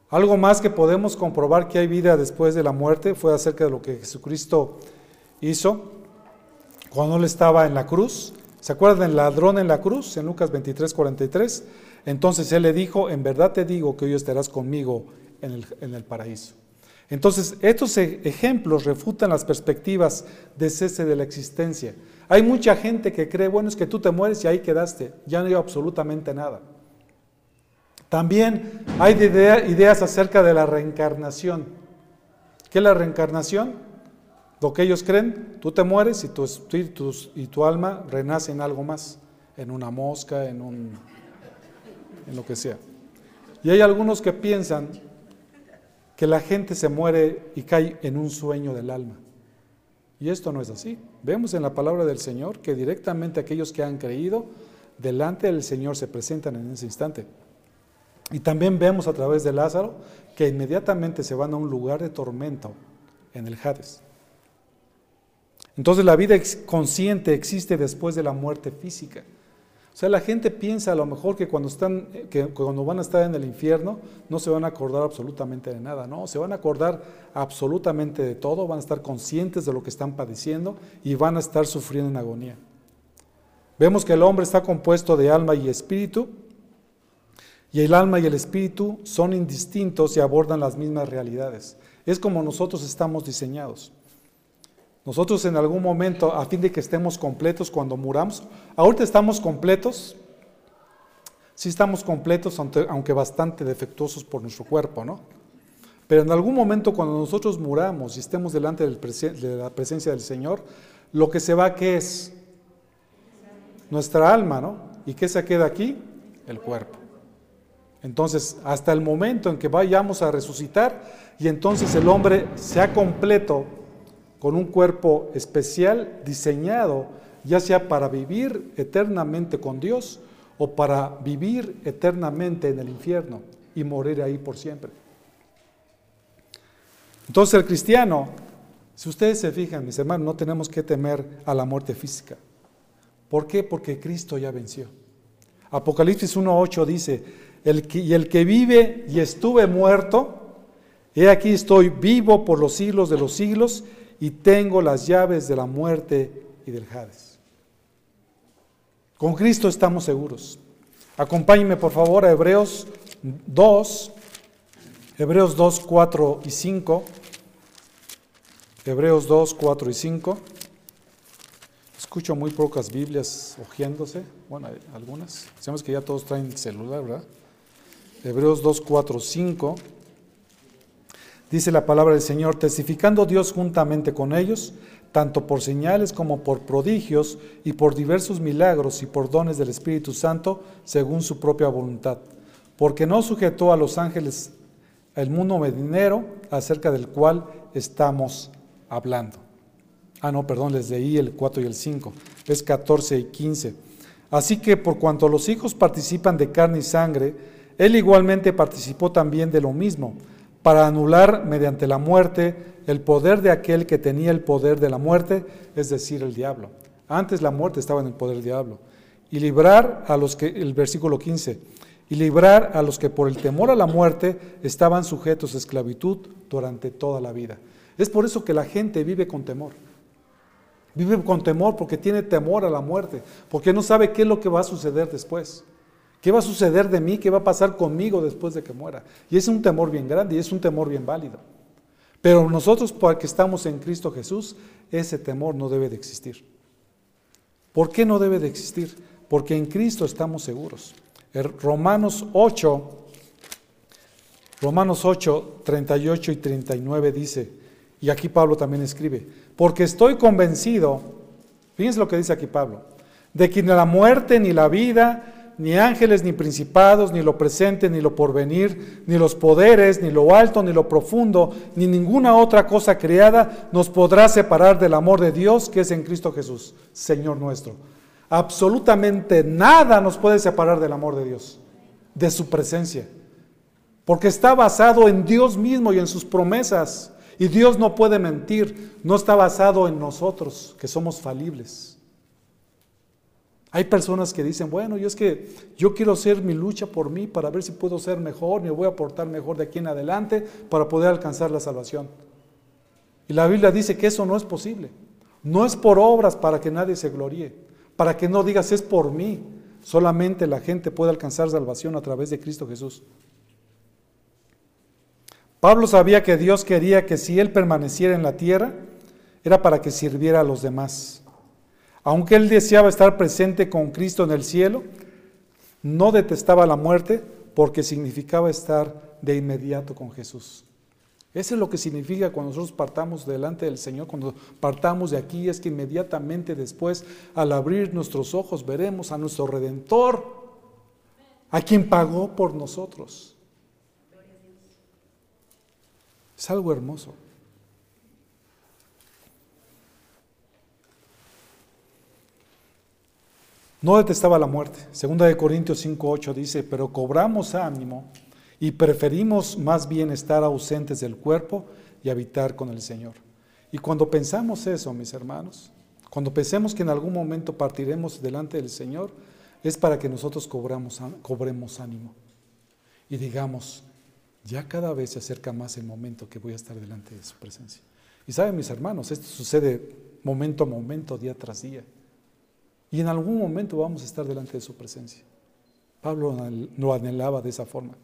[SPEAKER 1] Algo más que podemos comprobar que hay vida después de la muerte fue acerca de lo que Jesucristo hizo cuando él estaba en la cruz. ¿Se acuerdan del ladrón en la cruz en Lucas 23, 43? Entonces él le dijo, en verdad te digo que hoy estarás conmigo en el, en el paraíso. Entonces, estos e-, ejemplos refutan las perspectivas de cese de la existencia. Hay mucha gente que cree, bueno, es que tú te mueres y ahí quedaste, ya no hay absolutamente nada. También hay ideas acerca de la reencarnación. ¿Qué es la reencarnación? Lo que ellos creen, tú te mueres y tu espíritu y tu alma renace en algo más, en una mosca, en un en lo que sea. Y hay algunos que piensan que la gente se muere y cae en un sueño del alma. Y esto no es así. Vemos en la palabra del Señor que directamente aquellos que han creído delante del Señor se presentan en ese instante. Y también vemos a través de Lázaro que inmediatamente se van a un lugar de tormento en el Hades. Entonces la vida consciente existe después de la muerte física. O sea, la gente piensa a lo mejor que cuando, están, que cuando van a estar en el infierno no se van a acordar absolutamente de nada, no, se van a acordar absolutamente de todo, van a estar conscientes de lo que están padeciendo y van a estar sufriendo en agonía. Vemos que el hombre está compuesto de alma y espíritu, y el alma y el espíritu son indistintos y abordan las mismas realidades. Es como nosotros estamos diseñados. Nosotros en algún momento, a fin de que estemos completos cuando muramos, ahorita estamos completos, sí estamos completos, aunque bastante defectuosos por nuestro cuerpo, ¿no? Pero en algún momento cuando nosotros muramos y estemos delante de la presencia del Señor, lo que se va, ¿qué es? Nuestra alma, ¿no? ¿Y qué se queda aquí? El cuerpo. Entonces, hasta el momento en que vayamos a resucitar y entonces el hombre sea completo, con un cuerpo especial diseñado ya sea para vivir eternamente con Dios o para vivir eternamente en el infierno y morir ahí por siempre. Entonces el cristiano, si ustedes se fijan, mis hermanos, no tenemos que temer a la muerte física. ¿Por qué? Porque Cristo ya venció. Apocalipsis 1.8 dice, el que, y el que vive y estuve muerto, he aquí estoy vivo por los siglos de los siglos y tengo las llaves de la muerte y del Hades. Con Cristo estamos seguros. Acompáñenme por favor a Hebreos 2, Hebreos 2, 4 y 5. Hebreos 2, 4 y 5. Escucho muy pocas Biblias hojeándose, bueno, algunas. Sabemos que ya todos traen celular, ¿verdad? Hebreos 2, 4, 5. Dice la palabra del Señor, testificando Dios juntamente con ellos, tanto por señales como por prodigios y por diversos milagros y por dones del Espíritu Santo, según su propia voluntad. Porque no sujetó a los ángeles el mundo medinero acerca del cual estamos hablando. Ah, no, perdón, les leí el 4 y el 5. Es 14 y 15. Así que por cuanto los hijos participan de carne y sangre, él igualmente participó también de lo mismo para anular mediante la muerte el poder de aquel que tenía el poder de la muerte, es decir, el diablo. Antes la muerte estaba en el poder del diablo. Y librar a los que, el versículo 15, y librar a los que por el temor a la muerte estaban sujetos a esclavitud durante toda la vida. Es por eso que la gente vive con temor. Vive con temor porque tiene temor a la muerte, porque no sabe qué es lo que va a suceder después. ¿Qué va a suceder de mí? ¿Qué va a pasar conmigo después de que muera? Y es un temor bien grande y es un temor bien válido. Pero nosotros, porque estamos en Cristo Jesús, ese temor no debe de existir. ¿Por qué no debe de existir? Porque en Cristo estamos seguros. Romanos 8, Romanos 8, 38 y 39 dice, y aquí Pablo también escribe, porque estoy convencido, fíjense lo que dice aquí Pablo, de que ni la muerte ni la vida, ni ángeles, ni principados, ni lo presente, ni lo porvenir, ni los poderes, ni lo alto, ni lo profundo, ni ninguna otra cosa creada nos podrá separar del amor de Dios que es en Cristo Jesús, Señor nuestro. Absolutamente nada nos puede separar del amor de Dios, de su presencia, porque está basado en Dios mismo y en sus promesas. Y Dios no puede mentir, no está basado en nosotros, que somos falibles. Hay personas que dicen, bueno, yo es que yo quiero hacer mi lucha por mí para ver si puedo ser mejor, me voy a portar mejor de aquí en adelante para poder alcanzar la salvación. Y la Biblia dice que eso no es posible. No es por obras para que nadie se gloríe, para que no digas es por mí. Solamente la gente puede alcanzar salvación a través de Cristo Jesús. Pablo sabía que Dios quería que si él permaneciera en la tierra, era para que sirviera a los demás. Aunque él deseaba estar presente con Cristo en el cielo, no detestaba la muerte porque significaba estar de inmediato con Jesús. Eso es lo que significa cuando nosotros partamos delante del Señor, cuando partamos de aquí, es que inmediatamente después, al abrir nuestros ojos, veremos a nuestro Redentor, a quien pagó por nosotros. Es algo hermoso. No detestaba la muerte. Segunda de Corintios 5:8 dice, "Pero cobramos ánimo y preferimos más bien estar ausentes del cuerpo y habitar con el Señor." Y cuando pensamos eso, mis hermanos, cuando pensemos que en algún momento partiremos delante del Señor, es para que nosotros cobremos ánimo y digamos, ya cada vez se acerca más el momento que voy a estar delante de su presencia. Y saben mis hermanos, esto sucede momento a momento, día tras día. Y en algún momento vamos a estar delante de su presencia. Pablo lo anhelaba de esa forma.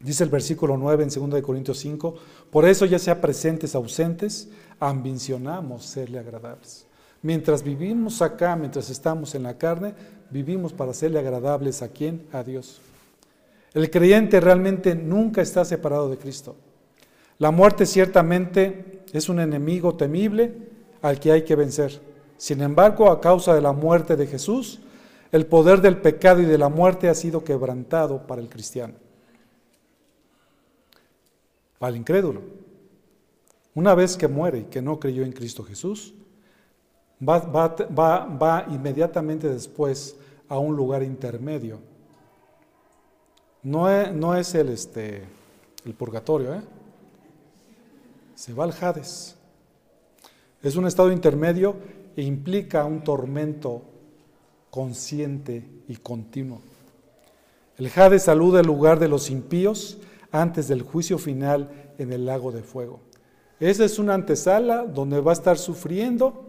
[SPEAKER 1] Dice el versículo 9 en 2 Corintios 5, por eso ya sea presentes ausentes, ambicionamos serle agradables. Mientras vivimos acá, mientras estamos en la carne, vivimos para serle agradables a quién? A Dios. El creyente realmente nunca está separado de Cristo. La muerte ciertamente es un enemigo temible al que hay que vencer. Sin embargo, a causa de la muerte de Jesús, el poder del pecado y de la muerte ha sido quebrantado para el cristiano. Para el incrédulo. Una vez que muere y que no creyó en Cristo Jesús, va, inmediatamente después a un lugar intermedio no es, el, este, purgatorio, ¿eh? se va al Hades. Es un estado intermedio e implica un tormento consciente y continuo. El Hades saluda el lugar de los impíos antes del juicio final en el lago de fuego. Esa es una antesala donde va a estar sufriendo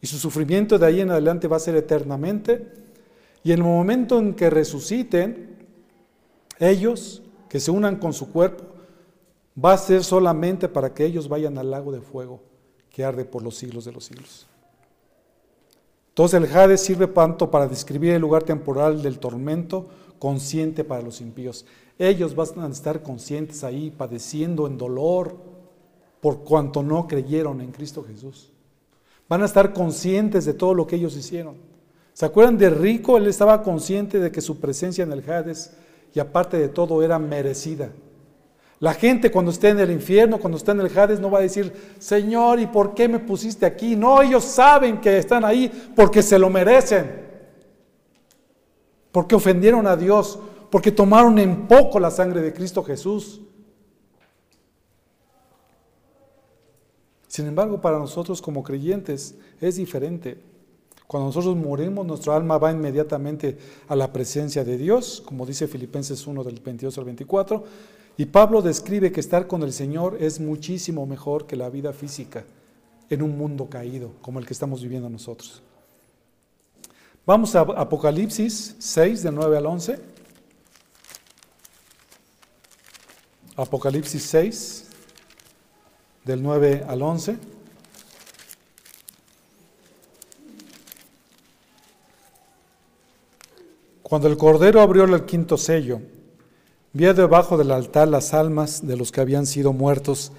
[SPEAKER 1] y su sufrimiento de ahí en adelante va a ser eternamente. Y en el momento en que resuciten, ellos que se unan con su cuerpo, va a ser solamente para que ellos vayan al lago de fuego que arde por los siglos de los siglos. Entonces el Hades sirve tanto para describir el lugar temporal del tormento consciente para los impíos. Ellos van a estar conscientes ahí, padeciendo en dolor por cuanto no creyeron en Cristo Jesús. Van a estar conscientes de todo lo que ellos hicieron. ¿Se acuerdan de Rico? Él estaba consciente de que su presencia en el Hades y aparte de todo era merecida. La gente cuando esté en el infierno, cuando esté en el Hades, no va a decir, Señor, ¿y por qué me pusiste aquí? No, ellos saben que están ahí porque se lo merecen. Porque ofendieron a Dios, porque tomaron en poco la sangre de Cristo Jesús. Sin embargo, para nosotros como creyentes es diferente. Cuando nosotros morimos, nuestra alma va inmediatamente a la presencia de Dios, como dice Filipenses 1 del 22 al 24. Y Pablo describe que estar con el Señor es muchísimo mejor que la vida física en un mundo caído como el que estamos viviendo nosotros. Vamos a Apocalipsis 6, del 9 al 11. Apocalipsis 6, del 9 al 11. Cuando el Cordero abrió el quinto sello, vio debajo del altar las almas de los que habían sido muertos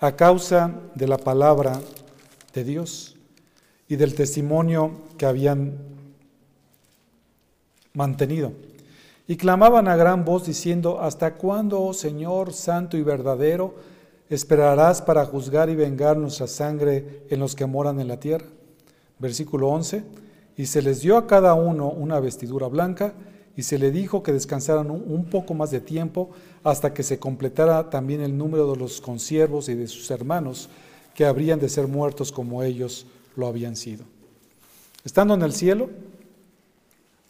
[SPEAKER 1] a causa de la palabra de Dios y del testimonio que habían mantenido. Y clamaban a gran voz diciendo, ¿hasta cuándo, oh Señor santo y verdadero, esperarás para juzgar y vengar nuestra sangre en los que moran en la tierra? Versículo 11 y se les dio a cada uno una vestidura blanca, y se le dijo que descansaran un poco más de tiempo hasta que se completara también el número de los consiervos y de sus hermanos, que habrían de ser muertos como ellos lo habían sido. Estando en el cielo,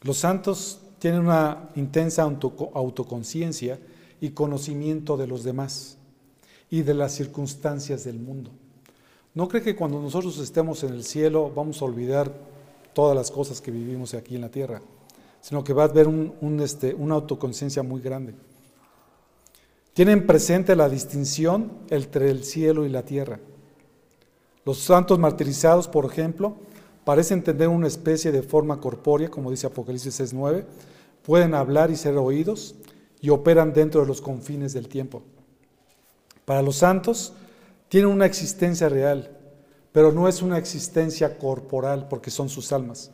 [SPEAKER 1] los santos tienen una intensa autoconciencia y conocimiento de los demás y de las circunstancias del mundo. ¿No cree que cuando nosotros estemos en el cielo vamos a olvidar todas las cosas que vivimos aquí en la tierra, sino que va a haber este, una autoconciencia muy grande. Tienen presente la distinción entre el cielo y la tierra. Los santos martirizados, por ejemplo, parecen tener una especie de forma corpórea, como dice Apocalipsis 6.9, pueden hablar y ser oídos y operan dentro de los confines del tiempo. Para los santos, tienen una existencia real, pero no es una existencia corporal porque son sus almas.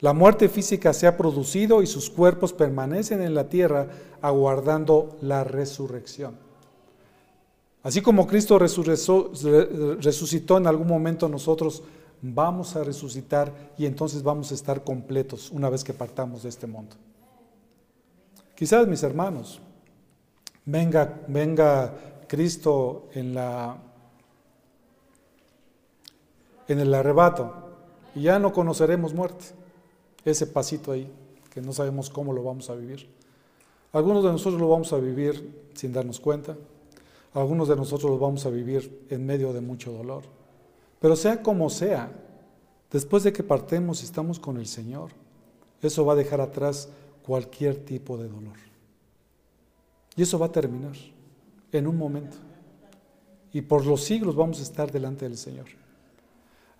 [SPEAKER 1] La muerte física se ha producido y sus cuerpos permanecen en la tierra aguardando la resurrección. Así como Cristo resucitó en algún momento, nosotros vamos a resucitar y entonces vamos a estar completos una vez que partamos de este mundo. Quizás mis hermanos, venga, venga Cristo en en el arrebato y ya no conoceremos muerte. Ese pasito ahí, que no sabemos cómo lo vamos a vivir. Algunos de nosotros lo vamos a vivir sin darnos cuenta, algunos de nosotros lo vamos a vivir en medio de mucho dolor. Pero sea como sea, después de que partemos y estamos con el Señor, eso va a dejar atrás cualquier tipo de dolor. Y eso va a terminar en un momento. Y por los siglos vamos a estar delante del Señor.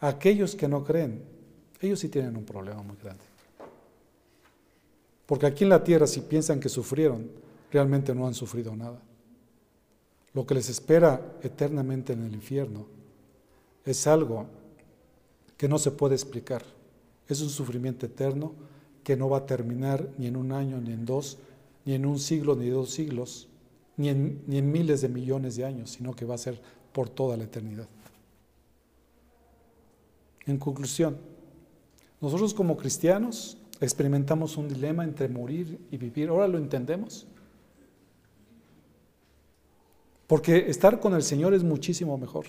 [SPEAKER 1] Aquellos que no creen, ellos sí tienen un problema muy grande. Porque aquí en la tierra, si piensan que sufrieron, realmente no han sufrido nada. Lo que les espera eternamente en el infierno es algo que no se puede explicar. Es un sufrimiento eterno que no va a terminar ni en un año, ni en dos, ni en un siglo, ni dos siglos, ni en, ni en miles de millones de años, sino que va a ser por toda la eternidad. En conclusión, nosotros como cristianos experimentamos un dilema entre morir y vivir. ¿Ahora lo entendemos? Porque estar con el Señor es muchísimo mejor.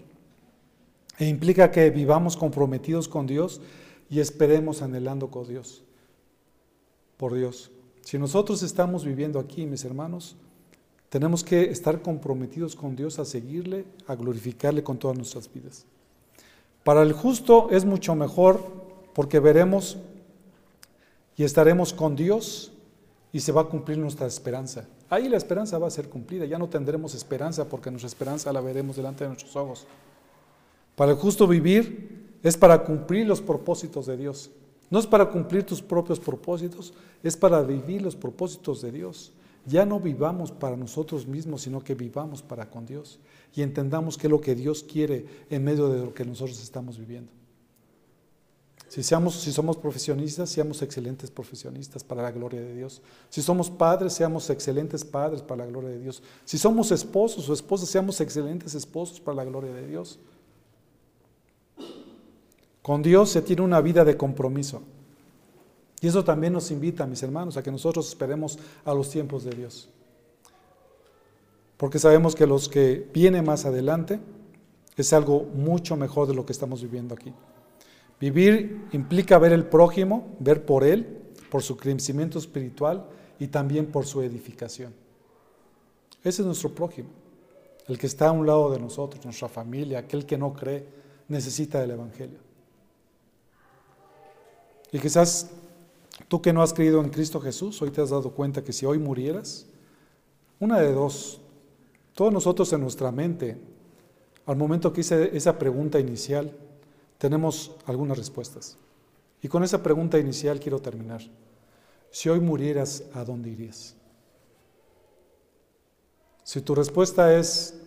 [SPEAKER 1] E implica que vivamos comprometidos con Dios y esperemos anhelando con Dios. Por Dios. Si nosotros estamos viviendo aquí, mis hermanos, tenemos que estar comprometidos con Dios a seguirle, a glorificarle con todas nuestras vidas. Para el justo es mucho mejor porque veremos y estaremos con Dios y se va a cumplir nuestra esperanza. Ahí la esperanza va a ser cumplida, ya no tendremos esperanza porque nuestra esperanza la veremos delante de nuestros ojos. Para el justo vivir es para cumplir los propósitos de Dios. No es para cumplir tus propios propósitos, es para vivir los propósitos de Dios. Ya no vivamos para nosotros mismos, sino que vivamos para con Dios y entendamos qué es lo que Dios quiere en medio de lo que nosotros estamos viviendo. Si, si somos profesionistas, seamos excelentes profesionistas para la gloria de Dios. Si somos padres, seamos excelentes padres para la gloria de Dios. Si somos esposos o esposas, seamos excelentes esposos para la gloria de Dios. Con Dios se tiene una vida de compromiso. Y eso también nos invita, mis hermanos, a que nosotros esperemos a los tiempos de Dios. Porque sabemos que los que vienen más adelante es algo mucho mejor de lo que estamos viviendo aquí. Vivir implica ver el prójimo, ver por él, por su crecimiento espiritual y también por su edificación. Ese es nuestro prójimo, el que está a un lado de nosotros, nuestra familia, aquel que no cree, necesita del Evangelio. Y quizás tú que no has creído en Cristo Jesús, hoy te has dado cuenta que si hoy murieras, una de dos, todos nosotros en nuestra mente, al momento que hice esa pregunta inicial, tenemos algunas respuestas. Y con esa pregunta inicial quiero terminar. Si hoy murieras, ¿a dónde irías? Si tu respuesta es,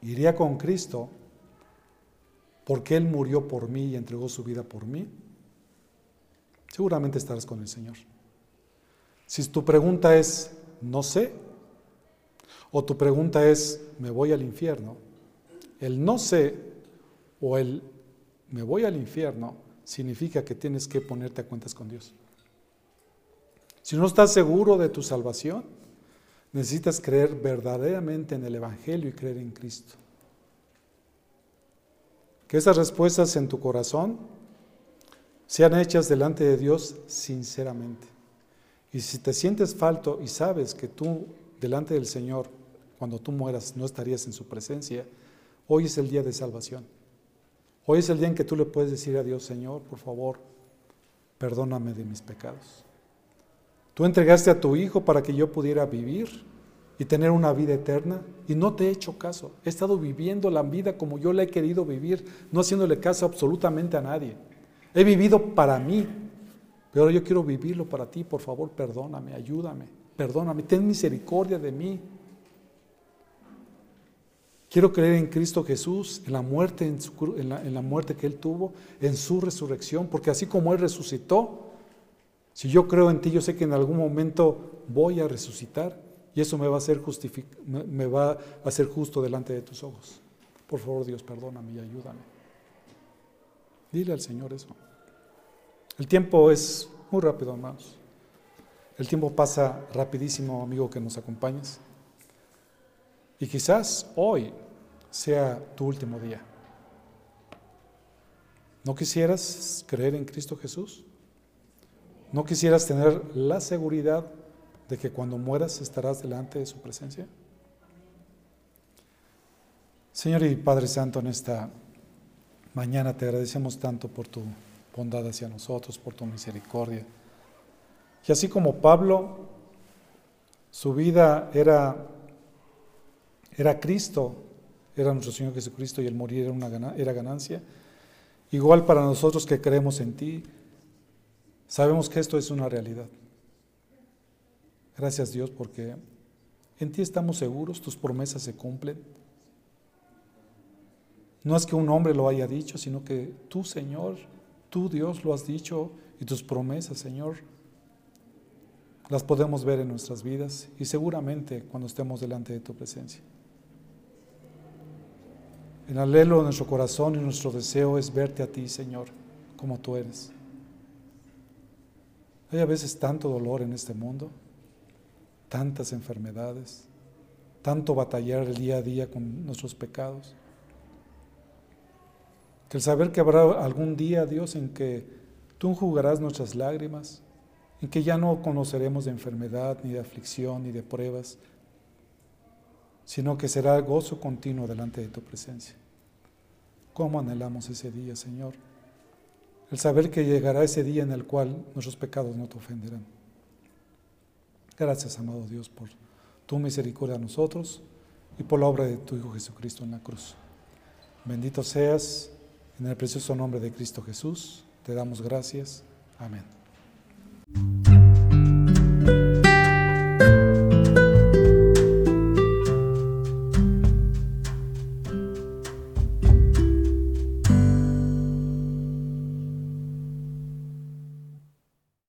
[SPEAKER 1] iría con Cristo porque Él murió por mí y entregó su vida por mí, seguramente estarás con el Señor. Si tu pregunta es, no sé, o tu pregunta es, me voy al infierno, el no sé o el me voy al infierno significa que tienes que ponerte a cuentas con Dios. Si no estás seguro de tu salvación, necesitas creer verdaderamente en el Evangelio y creer en Cristo. Que esas respuestas en tu corazón sean hechas delante de Dios sinceramente. Y si te sientes falto y sabes que tú delante del Señor, cuando tú mueras, no estarías en su presencia, hoy es el día de salvación. Hoy es el día en que tú le puedes decir a Dios, Señor, por favor, perdóname de mis pecados. Tú entregaste a tu Hijo para que yo pudiera vivir y tener una vida eterna y no te he hecho caso. He estado viviendo la vida como yo la he querido vivir, no haciéndole caso absolutamente a nadie. He vivido para mí, pero ahora yo quiero vivirlo para ti. Por favor, perdóname, ayúdame, perdóname, ten misericordia de mí. Quiero creer en Cristo Jesús, en la muerte, en, la, muerte que Él tuvo, en su resurrección, porque así como Él resucitó, si yo creo en ti, yo sé que en algún momento voy a resucitar y eso me va a hacer, me va a justo delante de tus ojos. Por favor, Dios, perdóname y ayúdame. Dile al Señor eso. El tiempo es muy rápido, hermanos. El tiempo pasa rapidísimo, amigo, que nos acompañes. Y quizás hoy sea tu último día. ¿No quisieras creer en Cristo Jesús? ¿No quisieras tener la seguridad de que cuando mueras estarás delante de su presencia? Señor y Padre Santo, en esta mañana te agradecemos tanto por tu bondad hacia nosotros, por tu misericordia. Y así como Pablo, su vida era era Cristo, era nuestro Señor Jesucristo y el morir era, una, era ganancia. Igual para nosotros que creemos en ti, sabemos que esto es una realidad. Gracias Dios porque en ti estamos seguros, tus promesas se cumplen. No es que un hombre lo haya dicho, sino que tú, Señor, tú, Dios, lo has dicho y tus promesas, Señor, las podemos ver en nuestras vidas y seguramente cuando estemos delante de tu presencia. El anhelo de nuestro corazón y nuestro deseo es verte a ti, Señor, como tú eres. Hay a veces tanto dolor en este mundo, tantas enfermedades, tanto batallar el día a día con nuestros pecados. Que el saber que habrá algún día, Dios, en que tú enjugarás nuestras lágrimas, en que ya no conoceremos de enfermedad, ni de aflicción, ni de pruebas, sino que será gozo continuo delante de tu presencia. ¿Cómo anhelamos ese día, Señor? El saber que llegará ese día en el cual nuestros pecados no te ofenderán. Gracias, amado Dios, por tu misericordia a nosotros y por la obra de tu Hijo Jesucristo en la cruz. Bendito seas en el precioso nombre de Cristo Jesús. Te damos gracias. Amén.